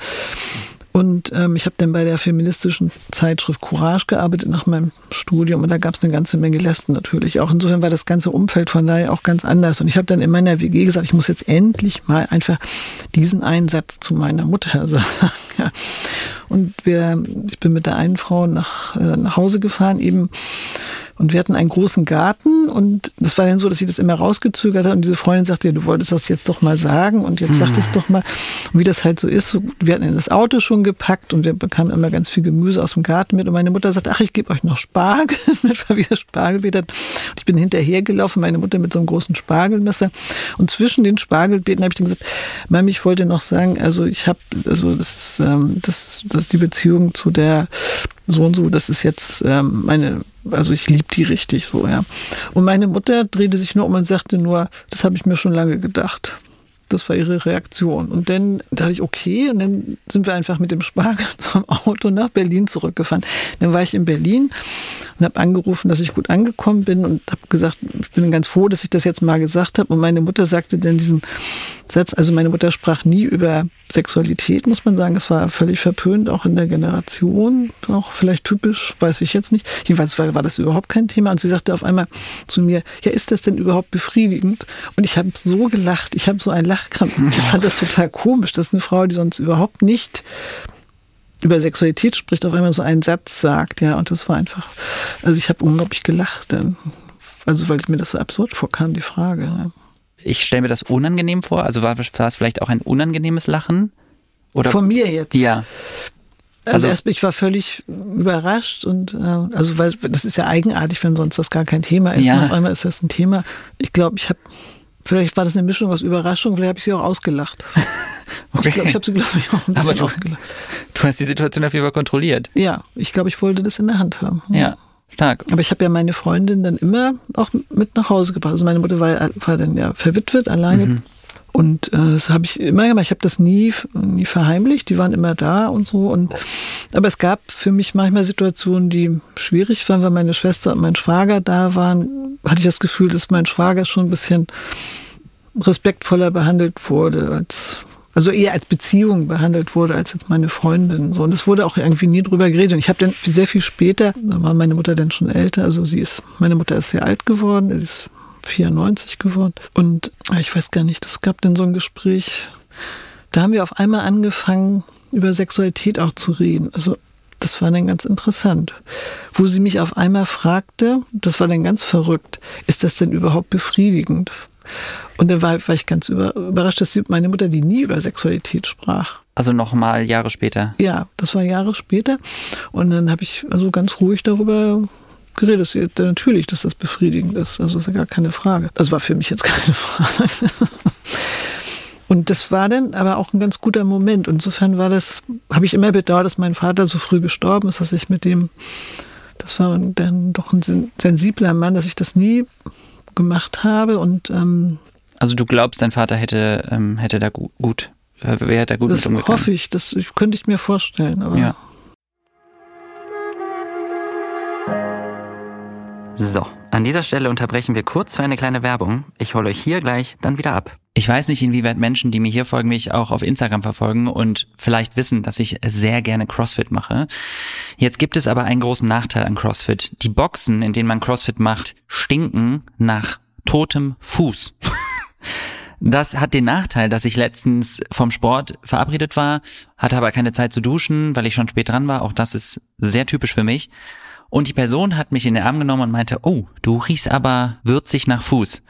und ähm, ich habe dann bei der feministischen Zeitschrift Courage gearbeitet nach meinem Studium und da gab es eine ganze Menge Lesben natürlich auch. Insofern war das ganze Umfeld von daher auch ganz anders. Und ich habe dann in meiner WG gesagt, ich muss jetzt endlich mal einfach diesen Einsatz zu meiner Mutter sagen. ja. Und wir, ich bin mit der einen Frau nach, äh, nach Hause gefahren, eben und wir hatten einen großen Garten und das war dann so, dass sie das immer rausgezögert hat und diese Freundin sagte, ja, du wolltest das jetzt doch mal sagen und jetzt sag das hm. doch mal. Und wie das halt so ist, so, wir hatten in das Auto schon gepackt und wir bekamen immer ganz viel Gemüse aus dem Garten mit und meine Mutter sagt, ach, ich gebe euch noch Spargel mit, weil wir Spargelbeet hat. Und ich bin hinterhergelaufen, meine Mutter mit so einem großen Spargelmesser und zwischen den Spargelbeeten habe ich dann gesagt, Mami, ich wollte noch sagen, also ich habe, also das ist, ähm, das, das ist die Beziehung zu der so und so, das ist jetzt ähm, meine, also ich liebe die richtig so, ja. Und meine Mutter drehte sich nur um und sagte nur, das habe ich mir schon lange gedacht. Das war ihre Reaktion. Und dann dachte ich, okay, und dann sind wir einfach mit dem Spargel zum Auto nach Berlin zurückgefahren. Dann war ich in Berlin und habe angerufen, dass ich gut angekommen bin und habe gesagt, ich bin ganz froh, dass ich das jetzt mal gesagt habe. Und meine Mutter sagte dann diesen Satz, also meine Mutter sprach nie über Sexualität, muss man sagen. Es war völlig verpönt, auch in der Generation, auch vielleicht typisch, weiß ich jetzt nicht. Jedenfalls war, das überhaupt kein Thema. Und sie sagte auf einmal zu mir, ja, ist das denn überhaupt befriedigend? Und ich habe so gelacht, ich habe so einen Lachkrampf. Ich fand das total komisch, dass eine Frau, die sonst überhaupt nicht über Sexualität spricht, auf einmal so einen Satz sagt, ja, und das war einfach, also ich habe unglaublich gelacht, dann, also weil mir das so absurd vorkam, die Frage. Ja. Ich stelle mir das unangenehm vor, also war, war es vielleicht auch ein unangenehmes Lachen? Oder? Von mir jetzt? Ja. Also, also erst ich war völlig überrascht und äh, also weil das ist ja eigenartig, wenn sonst das gar kein Thema ist. Ja. Und auf einmal ist das ein Thema. Ich glaube, ich habe vielleicht war das eine Mischung aus Überraschung, vielleicht habe ich sie auch ausgelacht. Okay. Ich glaube, ich habe sie, glaube ich, auch ein bisschen du, ausgelacht. Du hast die Situation auf jeden Fall kontrolliert. Ja, ich glaube, ich wollte das in der Hand haben. Ja. Stark. Aber ich habe ja meine Freundin dann immer auch mit nach Hause gebracht. Also meine Mutter war, war dann ja verwitwet, alleine. Mhm. Und äh, das habe ich immer gemacht. Ich habe das nie, nie verheimlicht. Die waren immer da und so. Und aber es gab für mich manchmal Situationen, die schwierig waren, weil meine Schwester und mein Schwager da waren. Hatte ich das Gefühl, dass mein Schwager schon ein bisschen respektvoller behandelt wurde als also eher als Beziehung behandelt wurde als jetzt meine Freundin. So und es wurde auch irgendwie nie drüber geredet. Und ich habe dann sehr viel später, da war meine Mutter dann schon älter, also sie ist, meine Mutter ist sehr alt geworden, sie ist 94 geworden und ah, ich weiß gar nicht, es gab dann so ein Gespräch, da haben wir auf einmal angefangen über Sexualität auch zu reden. Also das war dann ganz interessant, wo sie mich auf einmal fragte, das war dann ganz verrückt, ist das denn überhaupt befriedigend? Und dann war, war ich ganz über, überrascht, dass meine Mutter, die nie über Sexualität sprach. Also nochmal Jahre später. Ja, das war Jahre später. Und dann habe ich also ganz ruhig darüber geredet. Dass, sie, natürlich, dass das befriedigend ist. Also das ist ja gar keine Frage. Das war für mich jetzt keine Frage. Und das war dann aber auch ein ganz guter Moment. Insofern war das, habe ich immer bedauert, dass mein Vater so früh gestorben ist, dass ich mit dem, das war dann doch ein sensibler Mann, dass ich das nie gemacht habe und ähm, also du glaubst, dein Vater hätte ähm, hätte da gut, äh, wäre da gut das mit umgegangen? hoffe ich, das könnte ich mir vorstellen. Aber ja. So, an dieser Stelle unterbrechen wir kurz für eine kleine Werbung. Ich hole euch hier gleich dann wieder ab. Ich weiß nicht, inwieweit Menschen, die mir hier folgen, mich auch auf Instagram verfolgen und vielleicht wissen, dass ich sehr gerne CrossFit mache. Jetzt gibt es aber einen großen Nachteil an CrossFit. Die Boxen, in denen man CrossFit macht, stinken nach totem Fuß. Das hat den Nachteil, dass ich letztens vom Sport verabredet war, hatte aber keine Zeit zu duschen, weil ich schon spät dran war. Auch das ist sehr typisch für mich. Und die Person hat mich in den Arm genommen und meinte, oh, du riechst aber würzig nach Fuß.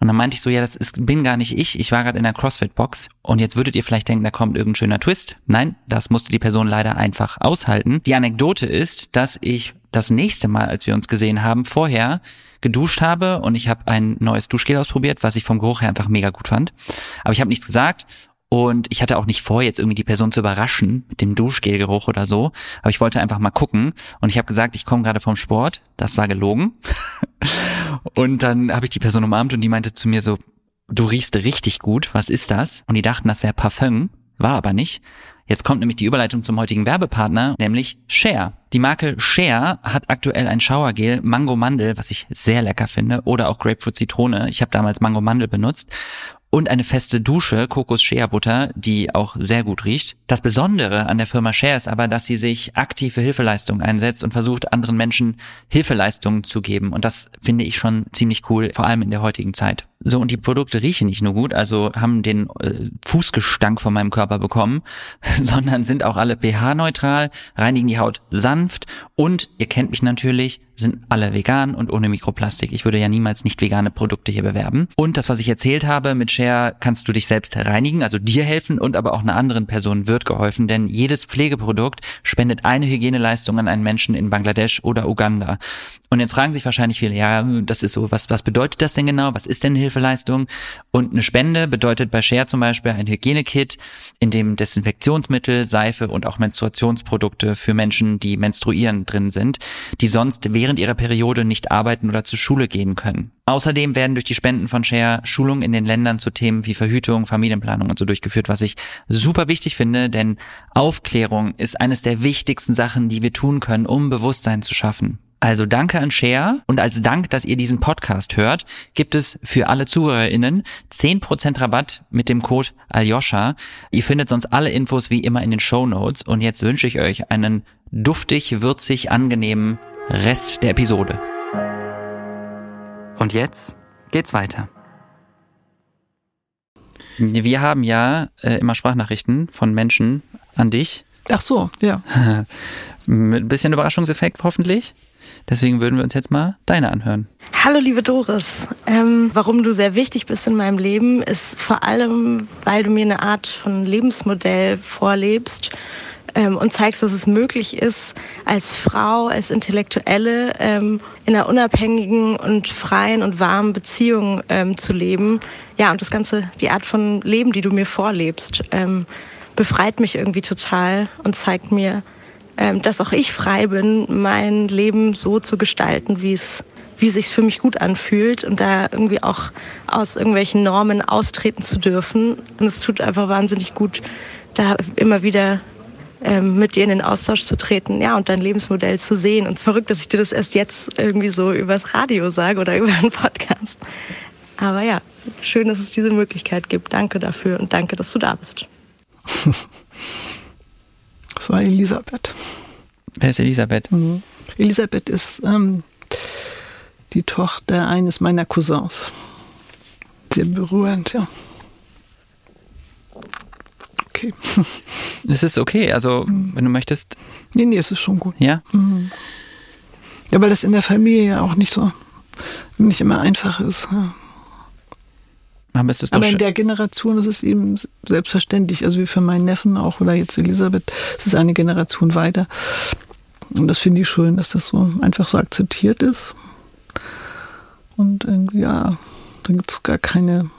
Und dann meinte ich so, ja, das ist, bin gar nicht ich. Ich war gerade in der CrossFit-Box. Und jetzt würdet ihr vielleicht denken, da kommt irgendein schöner Twist. Nein, das musste die Person leider einfach aushalten. Die Anekdote ist, dass ich das nächste Mal, als wir uns gesehen haben, vorher geduscht habe und ich habe ein neues Duschgel ausprobiert, was ich vom Geruch her einfach mega gut fand. Aber ich habe nichts gesagt und ich hatte auch nicht vor, jetzt irgendwie die Person zu überraschen mit dem Duschgelgeruch oder so. Aber ich wollte einfach mal gucken. Und ich habe gesagt, ich komme gerade vom Sport. Das war gelogen. und dann habe ich die Person umarmt und die meinte zu mir so, du riechst richtig gut, was ist das? Und die dachten, das wäre Parfum, war aber nicht. Jetzt kommt nämlich die Überleitung zum heutigen Werbepartner, nämlich Share. Die Marke Share hat aktuell ein Showergel Mango Mandel, was ich sehr lecker finde, oder auch Grapefruit Zitrone. Ich habe damals Mango Mandel benutzt und eine feste Dusche, Kokos Shea Butter, die auch sehr gut riecht. Das Besondere an der Firma Share ist aber, dass sie sich aktiv für Hilfeleistungen einsetzt und versucht, anderen Menschen Hilfeleistungen zu geben. Und das finde ich schon ziemlich cool, vor allem in der heutigen Zeit. So, und die Produkte riechen nicht nur gut, also haben den äh, Fußgestank von meinem Körper bekommen, sondern sind auch alle pH-neutral, reinigen die Haut sanft und, ihr kennt mich natürlich, sind alle vegan und ohne Mikroplastik. Ich würde ja niemals nicht vegane Produkte hier bewerben. Und das, was ich erzählt habe, mit Share kannst du dich selbst reinigen, also dir helfen und aber auch einer anderen Person wird geholfen, denn jedes Pflegeprodukt spendet eine Hygieneleistung an einen Menschen in Bangladesch oder Uganda. Und jetzt fragen sich wahrscheinlich viele, ja, das ist so, was, was bedeutet das denn genau? Was ist denn Hilfeleistung? Und eine Spende bedeutet bei Share zum Beispiel ein Hygienekit, in dem Desinfektionsmittel, Seife und auch Menstruationsprodukte für Menschen, die menstruieren, drin sind, die sonst während ihrer Periode nicht arbeiten oder zur Schule gehen können. Außerdem werden durch die Spenden von Share Schulungen in den Ländern zu Themen wie Verhütung, Familienplanung und so durchgeführt, was ich super wichtig finde, denn Aufklärung ist eines der wichtigsten Sachen, die wir tun können, um Bewusstsein zu schaffen. Also danke an Share und als Dank, dass ihr diesen Podcast hört, gibt es für alle ZuhörerInnen 10% Rabatt mit dem Code Aljoscha. Ihr findet sonst alle Infos wie immer in den Show Notes und jetzt wünsche ich euch einen duftig, würzig, angenehmen Rest der Episode. Und jetzt geht's weiter. Wir haben ja äh, immer Sprachnachrichten von Menschen an dich. Ach so, ja. Mit ein bisschen Überraschungseffekt hoffentlich. Deswegen würden wir uns jetzt mal deine anhören. Hallo liebe Doris, ähm, warum du sehr wichtig bist in meinem Leben, ist vor allem, weil du mir eine Art von Lebensmodell vorlebst ähm, und zeigst, dass es möglich ist, als Frau, als Intellektuelle ähm, in einer unabhängigen und freien und warmen Beziehung ähm, zu leben. Ja, und das Ganze, die Art von Leben, die du mir vorlebst, ähm, befreit mich irgendwie total und zeigt mir, dass auch ich frei bin, mein Leben so zu gestalten, wie es wie sich für mich gut anfühlt und da irgendwie auch aus irgendwelchen Normen austreten zu dürfen. Und es tut einfach wahnsinnig gut, da immer wieder ähm, mit dir in den Austausch zu treten, ja, und dein Lebensmodell zu sehen. Und es ist verrückt, dass ich dir das erst jetzt irgendwie so übers Radio sage oder über einen Podcast. Aber ja, schön, dass es diese Möglichkeit gibt. Danke dafür und danke, dass du da bist. Das war Elisabeth. Wer ist Elisabeth? Mhm. Elisabeth ist ähm, die Tochter eines meiner Cousins. Sehr berührend, ja. Okay. Es ist okay, also mhm. wenn du möchtest. Nee, nee, es ist schon gut. Ja? Mhm. Ja, weil das in der Familie ja auch nicht so, nicht immer einfach ist. Ja. Aber, es ist Aber in der Generation ist es eben selbstverständlich, also wie für meinen Neffen auch oder jetzt Elisabeth, es ist eine Generation weiter. Und das finde ich schön, dass das so einfach so akzeptiert ist. Und irgendwie, ja, da gibt es gar keine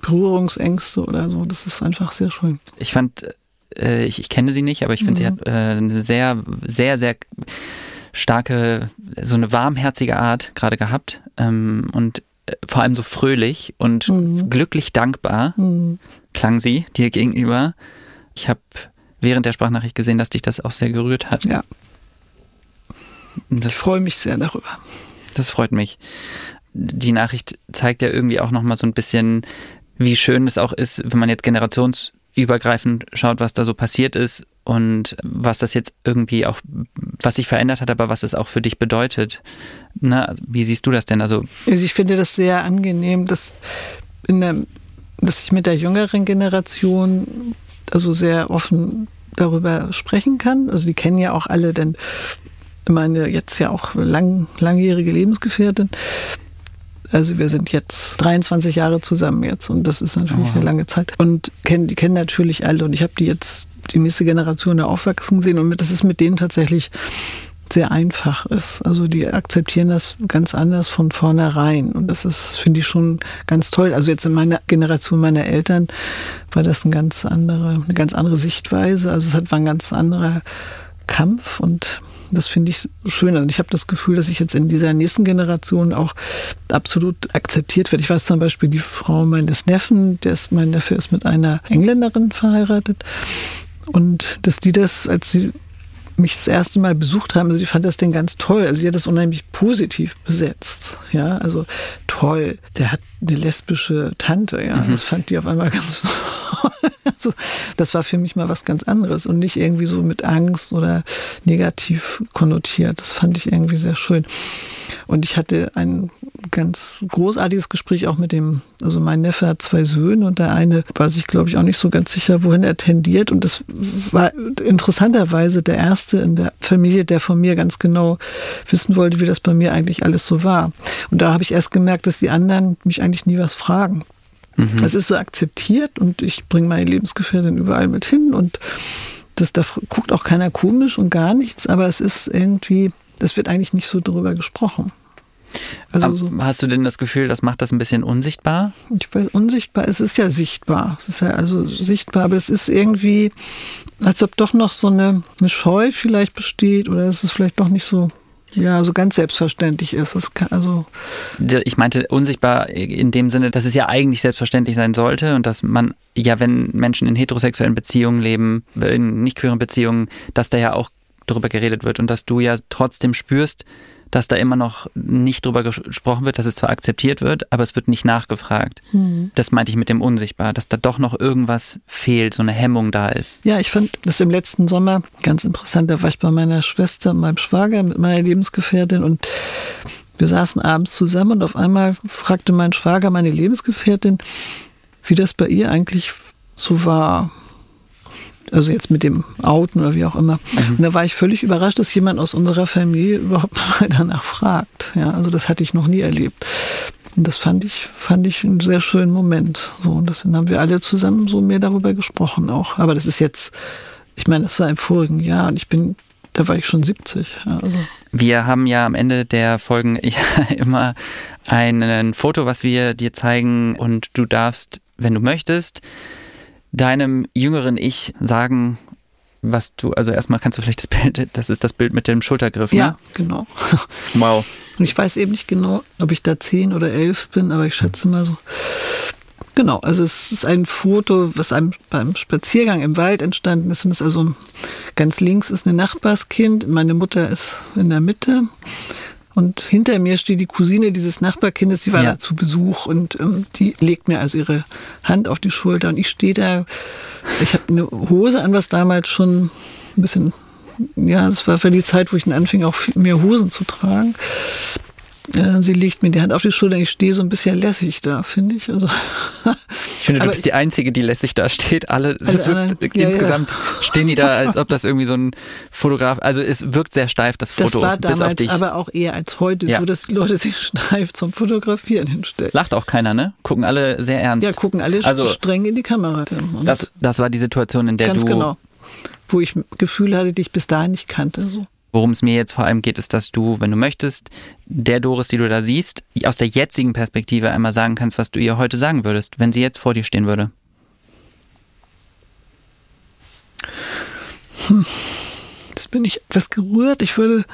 Berührungsängste oder so. Das ist einfach sehr schön. Ich fand, äh, ich, ich kenne sie nicht, aber ich finde, mhm. sie hat äh, eine sehr, sehr, sehr starke, so eine warmherzige Art gerade gehabt. Ähm, und vor allem so fröhlich und mhm. glücklich dankbar mhm. klang sie dir gegenüber. Ich habe während der Sprachnachricht gesehen, dass dich das auch sehr gerührt hat. Ja. Das, ich freue mich sehr darüber. Das freut mich. Die Nachricht zeigt ja irgendwie auch nochmal so ein bisschen, wie schön es auch ist, wenn man jetzt generationsübergreifend schaut, was da so passiert ist und was das jetzt irgendwie auch, was sich verändert hat, aber was es auch für dich bedeutet. Na, wie siehst du das denn? Also, also ich finde das sehr angenehm, dass, in der, dass ich mit der jüngeren Generation also sehr offen darüber sprechen kann. Also die kennen ja auch alle, denn meine jetzt ja auch lang, langjährige Lebensgefährtin. Also wir sind jetzt 23 Jahre zusammen jetzt und das ist natürlich oh. eine lange Zeit. Und kennen, die kennen natürlich alle und ich habe die jetzt die nächste Generation da aufwachsen sehen und das ist mit denen tatsächlich sehr einfach ist. Also die akzeptieren das ganz anders von vornherein. Und das ist, finde ich, schon ganz toll. Also jetzt in meiner Generation meiner Eltern war das eine ganz andere, eine ganz andere Sichtweise. Also es war ein ganz anderer Kampf und Das finde ich schön. Und ich habe das Gefühl, dass ich jetzt in dieser nächsten Generation auch absolut akzeptiert werde. Ich weiß zum Beispiel, die Frau meines Neffen, der ist, mein Neffe ist mit einer Engländerin verheiratet. Und dass die das, als sie mich das erste Mal besucht haben, also ich fand das Ding ganz toll. Also sie hat das unheimlich positiv besetzt. Ja, also toll. Der hat eine lesbische Tante, ja. Mhm. Das fand die auf einmal ganz toll. also, das war für mich mal was ganz anderes und nicht irgendwie so mit Angst oder negativ konnotiert. Das fand ich irgendwie sehr schön. Und ich hatte ein ganz großartiges Gespräch auch mit dem, also mein Neffe hat zwei Söhne und der eine war sich, glaube ich, auch nicht so ganz sicher, wohin er tendiert. Und das war interessanterweise der erste in der Familie, der von mir ganz genau wissen wollte, wie das bei mir eigentlich alles so war. Und da habe ich erst gemerkt, dass die anderen mich eigentlich nie was fragen. Mhm. Es ist so akzeptiert und ich bringe meine Lebensgefährtin überall mit hin und das, da guckt auch keiner komisch und gar nichts, aber es ist irgendwie, das wird eigentlich nicht so darüber gesprochen. Also so, hast du denn das Gefühl, das macht das ein bisschen unsichtbar? Ich weiß, unsichtbar, es ist ja sichtbar. Es ist ja also sichtbar, aber es ist irgendwie, als ob doch noch so eine, eine Scheu vielleicht besteht oder es ist vielleicht doch nicht so ja, so ganz selbstverständlich ist. Es also ich meinte unsichtbar in dem Sinne, dass es ja eigentlich selbstverständlich sein sollte und dass man ja, wenn Menschen in heterosexuellen Beziehungen leben, in nicht queeren Beziehungen, dass da ja auch darüber geredet wird und dass du ja trotzdem spürst, dass da immer noch nicht drüber gesprochen wird, dass es zwar akzeptiert wird, aber es wird nicht nachgefragt. Mhm. Das meinte ich mit dem Unsichtbar, dass da doch noch irgendwas fehlt, so eine Hemmung da ist. Ja, ich fand das im letzten Sommer ganz interessant. Da war ich bei meiner Schwester, meinem Schwager, mit meiner Lebensgefährtin und wir saßen abends zusammen und auf einmal fragte mein Schwager meine Lebensgefährtin, wie das bei ihr eigentlich so war. Also jetzt mit dem Outen oder wie auch immer. Mhm. Und da war ich völlig überrascht, dass jemand aus unserer Familie überhaupt mal danach fragt. Ja, also das hatte ich noch nie erlebt. Und das fand ich, fand ich einen sehr schönen Moment. So, und deswegen haben wir alle zusammen so mehr darüber gesprochen auch. Aber das ist jetzt, ich meine, das war im vorigen Jahr und ich bin, da war ich schon 70. Ja, also. Wir haben ja am Ende der Folgen ja immer ein Foto, was wir dir zeigen und du darfst, wenn du möchtest, deinem jüngeren Ich sagen, was du, also erstmal kannst du vielleicht das Bild, das ist das Bild mit dem Schultergriff, ne? Ja, genau. Wow. Und ich weiß eben nicht genau, ob ich da zehn oder elf bin, aber ich schätze mal so. Genau, also es ist ein Foto, was einem beim Spaziergang im Wald entstanden ist. Und ist also ganz links ist ein Nachbarskind, meine Mutter ist in der Mitte und hinter mir steht die Cousine dieses Nachbarkindes, die war ja. da zu Besuch und ähm, die legt mir also ihre Hand auf die Schulter und ich stehe da. Ich habe eine Hose an, was damals schon ein bisschen, ja, das war für die Zeit, wo ich dann anfing, auch mehr Hosen zu tragen. Sie legt mir die Hand auf die Schulter. Ich stehe so ein bisschen lässig da, finde ich. Also, ich finde, du bist die Einzige, die lässig da steht. Alle, das wirkt, ja, insgesamt ja. stehen die da, als ob das irgendwie so ein Fotograf, also es wirkt sehr steif, das Foto. Das war damals aber auch eher als heute ja. so, dass die Leute sich steif zum Fotografieren hinstellen. Lacht auch keiner, ne? Gucken alle sehr ernst. Ja, gucken alle also, streng in die Kamera. Das, das war die Situation, in der ganz du... genau. Wo ich Gefühl hatte, die ich bis dahin nicht kannte. So. Worum es mir jetzt vor allem geht, ist, dass du, wenn du möchtest, der Doris, die du da siehst, aus der jetzigen Perspektive einmal sagen kannst, was du ihr heute sagen würdest, wenn sie jetzt vor dir stehen würde. Hm. Jetzt bin ich etwas gerührt. Ich würde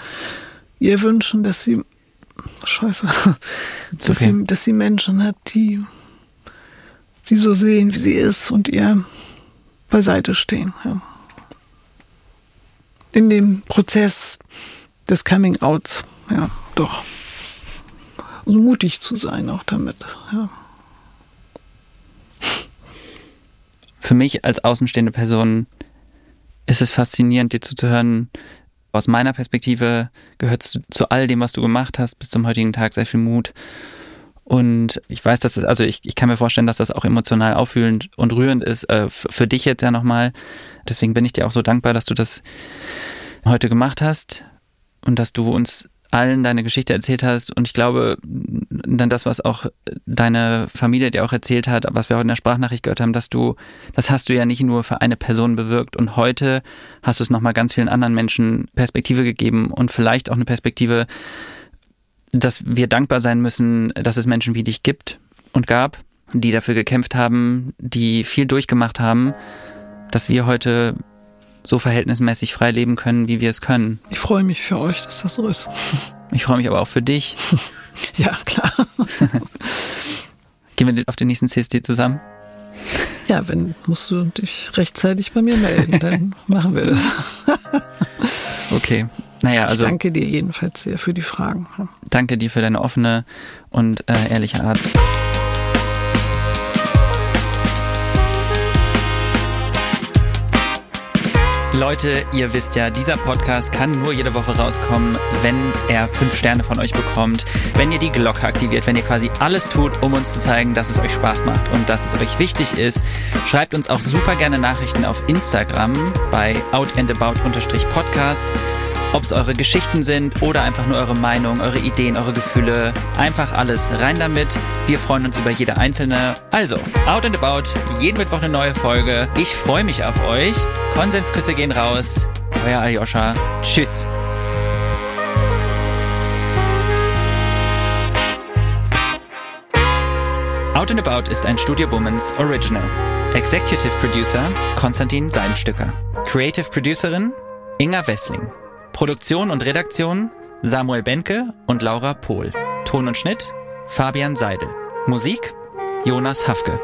ihr wünschen, dass sie, scheiße, dass, okay. sie, dass sie Menschen hat, die sie so sehen, wie sie ist und ihr beiseite stehen. Ja in dem Prozess des Coming Outs. Ja, doch. Und mutig zu sein auch damit. Ja. Für mich als außenstehende Person ist es faszinierend, dir zuzuhören. Aus meiner Perspektive gehört zu, zu all dem, was du gemacht hast, bis zum heutigen Tag sehr viel Mut. Und ich weiß, dass es, also ich, ich kann mir vorstellen, dass das auch emotional auffühlend und rührend ist, äh, für dich jetzt ja nochmal. Deswegen bin ich dir auch so dankbar, dass du das heute gemacht hast und dass du uns allen deine Geschichte erzählt hast. Und ich glaube, dann das, was auch deine Familie dir auch erzählt hat, was wir heute in der Sprachnachricht gehört haben, dass du, das hast du ja nicht nur für eine Person bewirkt. Und heute hast du es nochmal ganz vielen anderen Menschen Perspektive gegeben und vielleicht auch eine Perspektive, dass wir dankbar sein müssen, dass es Menschen wie dich gibt und gab, die dafür gekämpft haben, die viel durchgemacht haben, dass wir heute so verhältnismäßig frei leben können, wie wir es können. Ich freue mich für euch, dass das so ist. Ich freue mich aber auch für dich. ja, klar. Gehen wir auf den nächsten CSD zusammen? Ja, wenn musst du dich rechtzeitig bei mir melden, dann machen wir das. Okay. Naja, also. Ich danke dir jedenfalls sehr für die Fragen. Danke dir für deine offene und äh, ehrliche Art. Leute, ihr wisst ja, dieser Podcast kann nur jede Woche rauskommen, wenn er fünf Sterne von euch bekommt, wenn ihr die Glocke aktiviert, wenn ihr quasi alles tut, um uns zu zeigen, dass es euch Spaß macht und dass es euch wichtig ist. Schreibt uns auch super gerne Nachrichten auf Instagram bei outandabout-podcast ob es eure Geschichten sind oder einfach nur eure Meinung, eure Ideen, eure Gefühle. Einfach alles rein damit. Wir freuen uns über jede einzelne. Also, Out and About, jeden Mittwoch eine neue Folge. Ich freue mich auf euch. Konsensküsse gehen raus. Euer Aljoscha. Tschüss. Out and About ist ein Studio Womans Original. Executive Producer Konstantin Seidenstücker. Creative Producerin Inga Wessling. Produktion und Redaktion Samuel Benke und Laura Pohl. Ton und Schnitt Fabian Seidel. Musik Jonas Hafke.